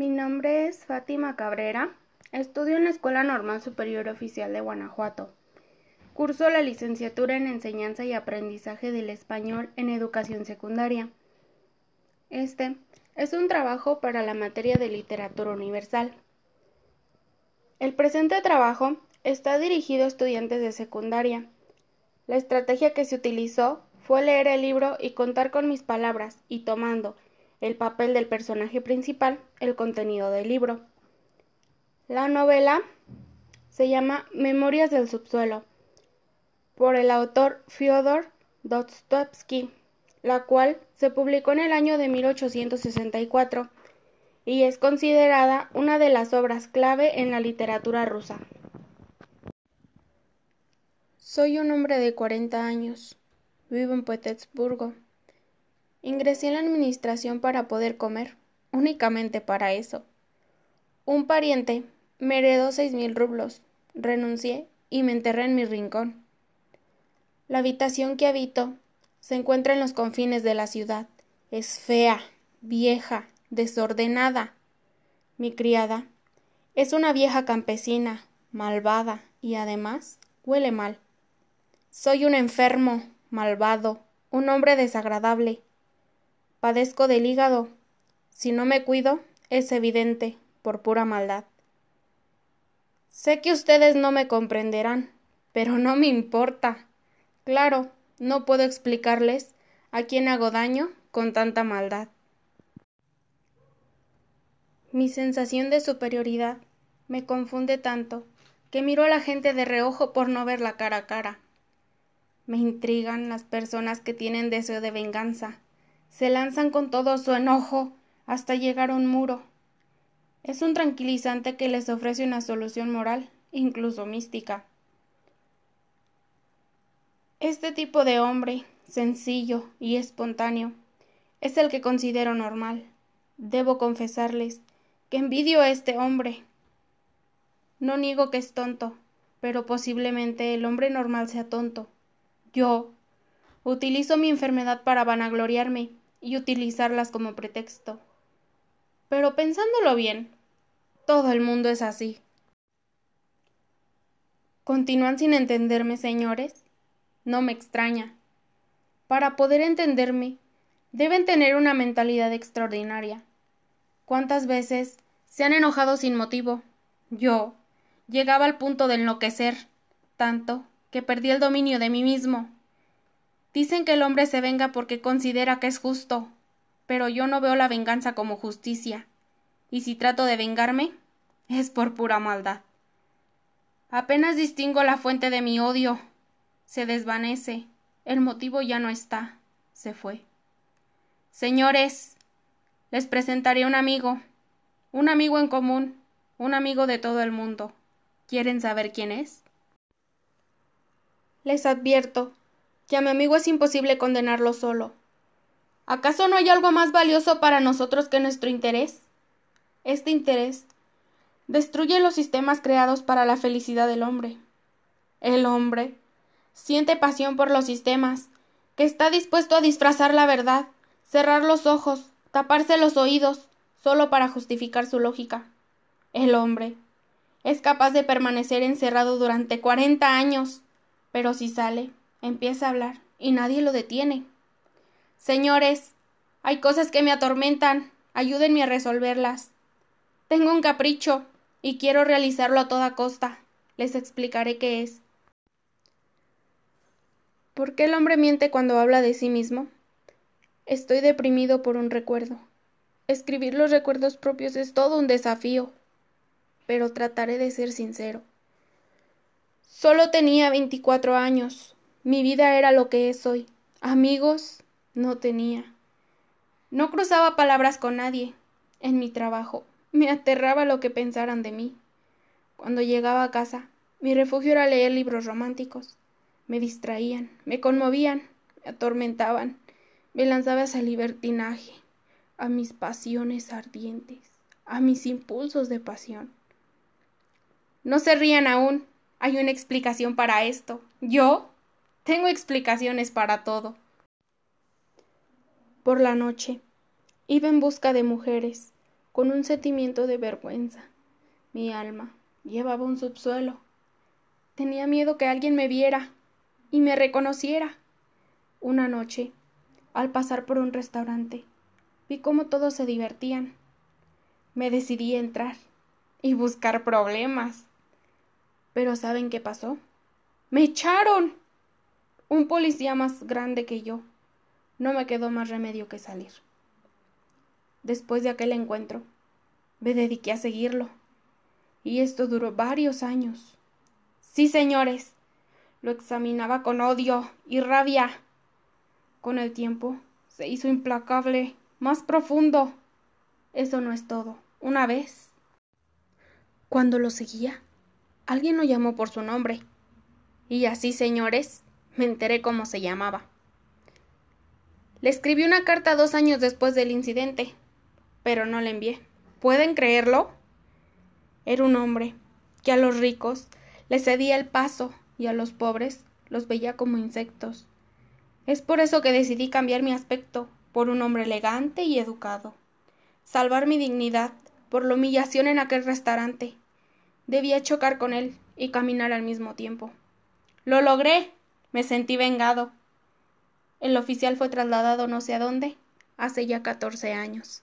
Mi nombre es Fátima Cabrera. Estudio en la Escuela Normal Superior Oficial de Guanajuato. Curso la licenciatura en Enseñanza y Aprendizaje del Español en Educación Secundaria. Este es un trabajo para la materia de literatura universal. El presente trabajo está dirigido a estudiantes de secundaria. La estrategia que se utilizó fue leer el libro y contar con mis palabras y tomando el papel del personaje principal, el contenido del libro. La novela se llama Memorias del subsuelo por el autor Fyodor Dostoevsky, la cual se publicó en el año de 1864 y es considerada una de las obras clave en la literatura rusa. Soy un hombre de 40 años. Vivo en Petersburgo. Ingresé en la administración para poder comer, únicamente para eso. Un pariente me heredó seis mil rublos, renuncié y me enterré en mi rincón. La habitación que habito se encuentra en los confines de la ciudad. Es fea, vieja, desordenada. Mi criada es una vieja campesina, malvada y además huele mal. Soy un enfermo, malvado, un hombre desagradable. Padezco del hígado. Si no me cuido, es evidente, por pura maldad. Sé que ustedes no me comprenderán, pero no me importa. Claro, no puedo explicarles a quién hago daño con tanta maldad. Mi sensación de superioridad me confunde tanto que miro a la gente de reojo por no verla cara a cara. Me intrigan las personas que tienen deseo de venganza, se lanzan con todo su enojo hasta llegar a un muro. Es un tranquilizante que les ofrece una solución moral, incluso mística. Este tipo de hombre, sencillo y espontáneo, es el que considero normal. Debo confesarles que envidio a este hombre. No niego que es tonto, pero posiblemente el hombre normal sea tonto. Yo utilizo mi enfermedad para vanagloriarme y utilizarlas como pretexto. Pero pensándolo bien, todo el mundo es así. ¿Continúan sin entenderme, señores? No me extraña. Para poder entenderme, deben tener una mentalidad extraordinaria. ¿Cuántas veces se han enojado sin motivo? Yo llegaba al punto de enloquecer, tanto que perdí el dominio de mí mismo. Dicen que el hombre se venga porque considera que es justo, pero yo no veo la venganza como justicia, y si trato de vengarme, es por pura maldad. Apenas distingo la fuente de mi odio. Se desvanece. El motivo ya no está. Se fue. Señores, les presentaré un amigo, un amigo en común, un amigo de todo el mundo. ¿Quieren saber quién es? Les advierto que a mi amigo es imposible condenarlo solo. ¿Acaso no hay algo más valioso para nosotros que nuestro interés? Este interés destruye los sistemas creados para la felicidad del hombre. El hombre siente pasión por los sistemas, que está dispuesto a disfrazar la verdad, cerrar los ojos, taparse los oídos, solo para justificar su lógica. El hombre es capaz de permanecer encerrado durante cuarenta años, pero si sale, Empieza a hablar y nadie lo detiene. Señores, hay cosas que me atormentan. Ayúdenme a resolverlas. Tengo un capricho y quiero realizarlo a toda costa. Les explicaré qué es. ¿Por qué el hombre miente cuando habla de sí mismo? Estoy deprimido por un recuerdo. Escribir los recuerdos propios es todo un desafío, pero trataré de ser sincero. Solo tenía veinticuatro años. Mi vida era lo que es hoy. Amigos no tenía. No cruzaba palabras con nadie. En mi trabajo me aterraba lo que pensaran de mí. Cuando llegaba a casa, mi refugio era leer libros románticos. Me distraían, me conmovían, me atormentaban, me lanzaba a libertinaje, a mis pasiones ardientes, a mis impulsos de pasión. No se rían aún. Hay una explicación para esto. Yo tengo explicaciones para todo. Por la noche, iba en busca de mujeres, con un sentimiento de vergüenza. Mi alma llevaba un subsuelo. Tenía miedo que alguien me viera y me reconociera. Una noche, al pasar por un restaurante, vi cómo todos se divertían. Me decidí a entrar y buscar problemas. Pero ¿saben qué pasó? ¡Me echaron! Un policía más grande que yo. No me quedó más remedio que salir. Después de aquel encuentro, me dediqué a seguirlo. Y esto duró varios años. Sí, señores, lo examinaba con odio y rabia. Con el tiempo se hizo implacable, más profundo. Eso no es todo. Una vez, cuando lo seguía, alguien lo llamó por su nombre. Y así, señores, me enteré cómo se llamaba. Le escribí una carta dos años después del incidente, pero no la envié. ¿Pueden creerlo? Era un hombre que a los ricos les cedía el paso y a los pobres los veía como insectos. Es por eso que decidí cambiar mi aspecto por un hombre elegante y educado. Salvar mi dignidad por la humillación en aquel restaurante. Debía chocar con él y caminar al mismo tiempo. Lo logré. Me sentí vengado. El oficial fue trasladado no sé a dónde, hace ya catorce años.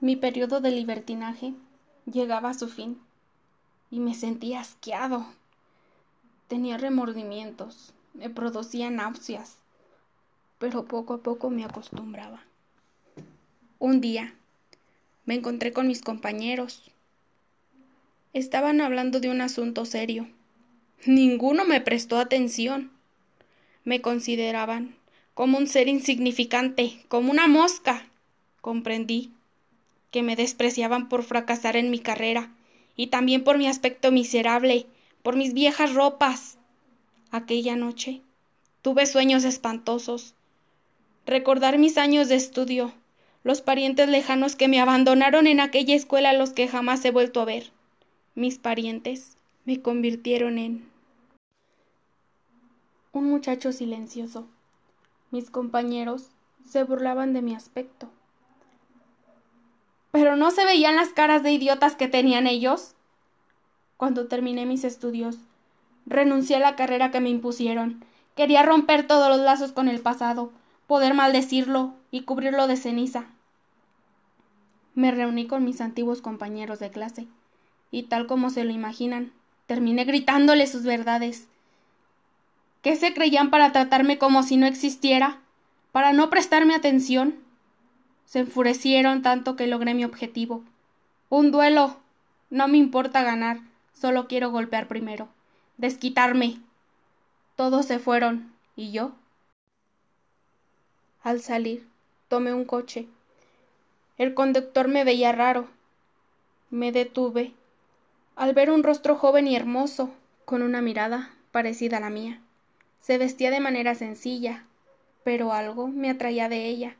Mi periodo de libertinaje llegaba a su fin y me sentía asqueado. Tenía remordimientos, me producía náuseas, pero poco a poco me acostumbraba. Un día me encontré con mis compañeros. Estaban hablando de un asunto serio. Ninguno me prestó atención. Me consideraban como un ser insignificante, como una mosca. Comprendí que me despreciaban por fracasar en mi carrera, y también por mi aspecto miserable, por mis viejas ropas. Aquella noche tuve sueños espantosos. Recordar mis años de estudio, los parientes lejanos que me abandonaron en aquella escuela a los que jamás he vuelto a ver. Mis parientes me convirtieron en un muchacho silencioso. Mis compañeros se burlaban de mi aspecto pero no se veían las caras de idiotas que tenían ellos. Cuando terminé mis estudios, renuncié a la carrera que me impusieron. Quería romper todos los lazos con el pasado, poder maldecirlo y cubrirlo de ceniza. Me reuní con mis antiguos compañeros de clase, y tal como se lo imaginan, terminé gritándole sus verdades. ¿Qué se creían para tratarme como si no existiera? ¿Para no prestarme atención? Se enfurecieron tanto que logré mi objetivo. Un duelo. No me importa ganar, solo quiero golpear primero. Desquitarme. Todos se fueron. ¿Y yo? Al salir, tomé un coche. El conductor me veía raro. Me detuve al ver un rostro joven y hermoso, con una mirada parecida a la mía. Se vestía de manera sencilla, pero algo me atraía de ella.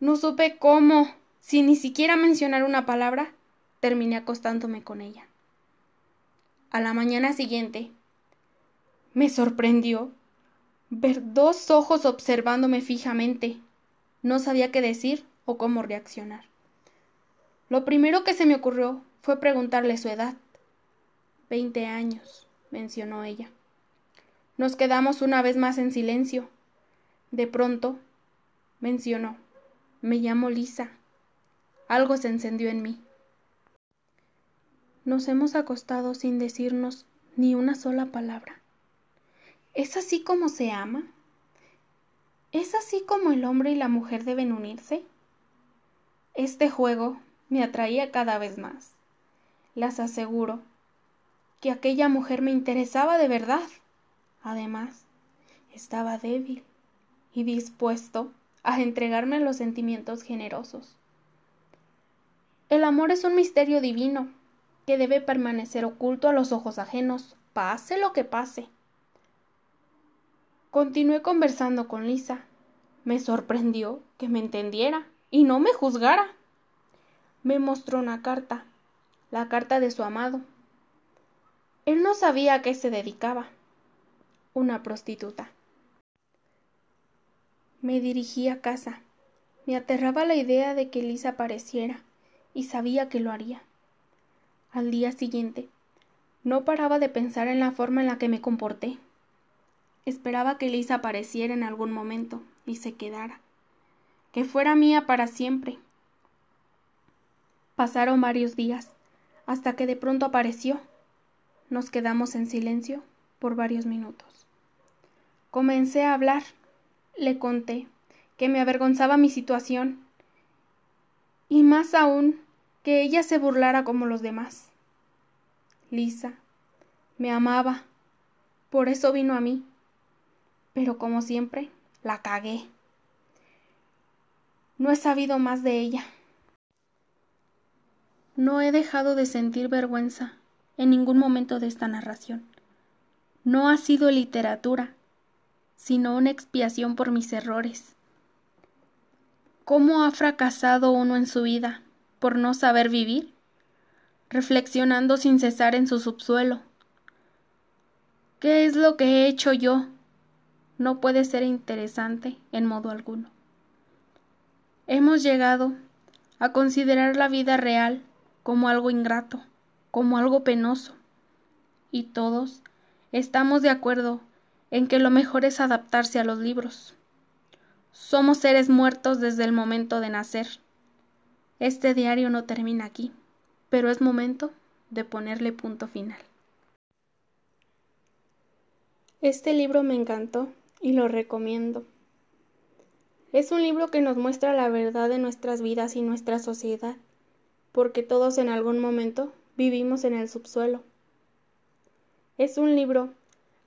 No supe cómo, sin ni siquiera mencionar una palabra, terminé acostándome con ella. A la mañana siguiente, me sorprendió ver dos ojos observándome fijamente. No sabía qué decir o cómo reaccionar. Lo primero que se me ocurrió fue preguntarle su edad. Veinte años, mencionó ella. Nos quedamos una vez más en silencio. De pronto, mencionó. Me llamo Lisa. Algo se encendió en mí. Nos hemos acostado sin decirnos ni una sola palabra. ¿Es así como se ama? ¿Es así como el hombre y la mujer deben unirse? Este juego me atraía cada vez más. Las aseguro que aquella mujer me interesaba de verdad. Además, estaba débil y dispuesto a entregarme los sentimientos generosos. El amor es un misterio divino que debe permanecer oculto a los ojos ajenos, pase lo que pase. Continué conversando con Lisa. Me sorprendió que me entendiera y no me juzgara. Me mostró una carta, la carta de su amado. Él no sabía a qué se dedicaba. Una prostituta. Me dirigí a casa. Me aterraba la idea de que Lisa apareciera, y sabía que lo haría. Al día siguiente, no paraba de pensar en la forma en la que me comporté. Esperaba que Lisa apareciera en algún momento y se quedara, que fuera mía para siempre. Pasaron varios días, hasta que de pronto apareció. Nos quedamos en silencio por varios minutos. Comencé a hablar. Le conté que me avergonzaba mi situación y más aún que ella se burlara como los demás. Lisa me amaba, por eso vino a mí, pero como siempre, la cagué. No he sabido más de ella. No he dejado de sentir vergüenza en ningún momento de esta narración. No ha sido literatura, sino una expiación por mis errores. ¿Cómo ha fracasado uno en su vida por no saber vivir? Reflexionando sin cesar en su subsuelo. ¿Qué es lo que he hecho yo? No puede ser interesante en modo alguno. Hemos llegado a considerar la vida real como algo ingrato, como algo penoso, y todos estamos de acuerdo en que lo mejor es adaptarse a los libros. Somos seres muertos desde el momento de nacer. Este diario no termina aquí, pero es momento de ponerle punto final. Este libro me encantó y lo recomiendo. Es un libro que nos muestra la verdad de nuestras vidas y nuestra sociedad, porque todos en algún momento vivimos en el subsuelo. Es un libro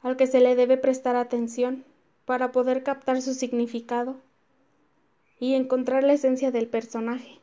al que se le debe prestar atención para poder captar su significado y encontrar la esencia del personaje.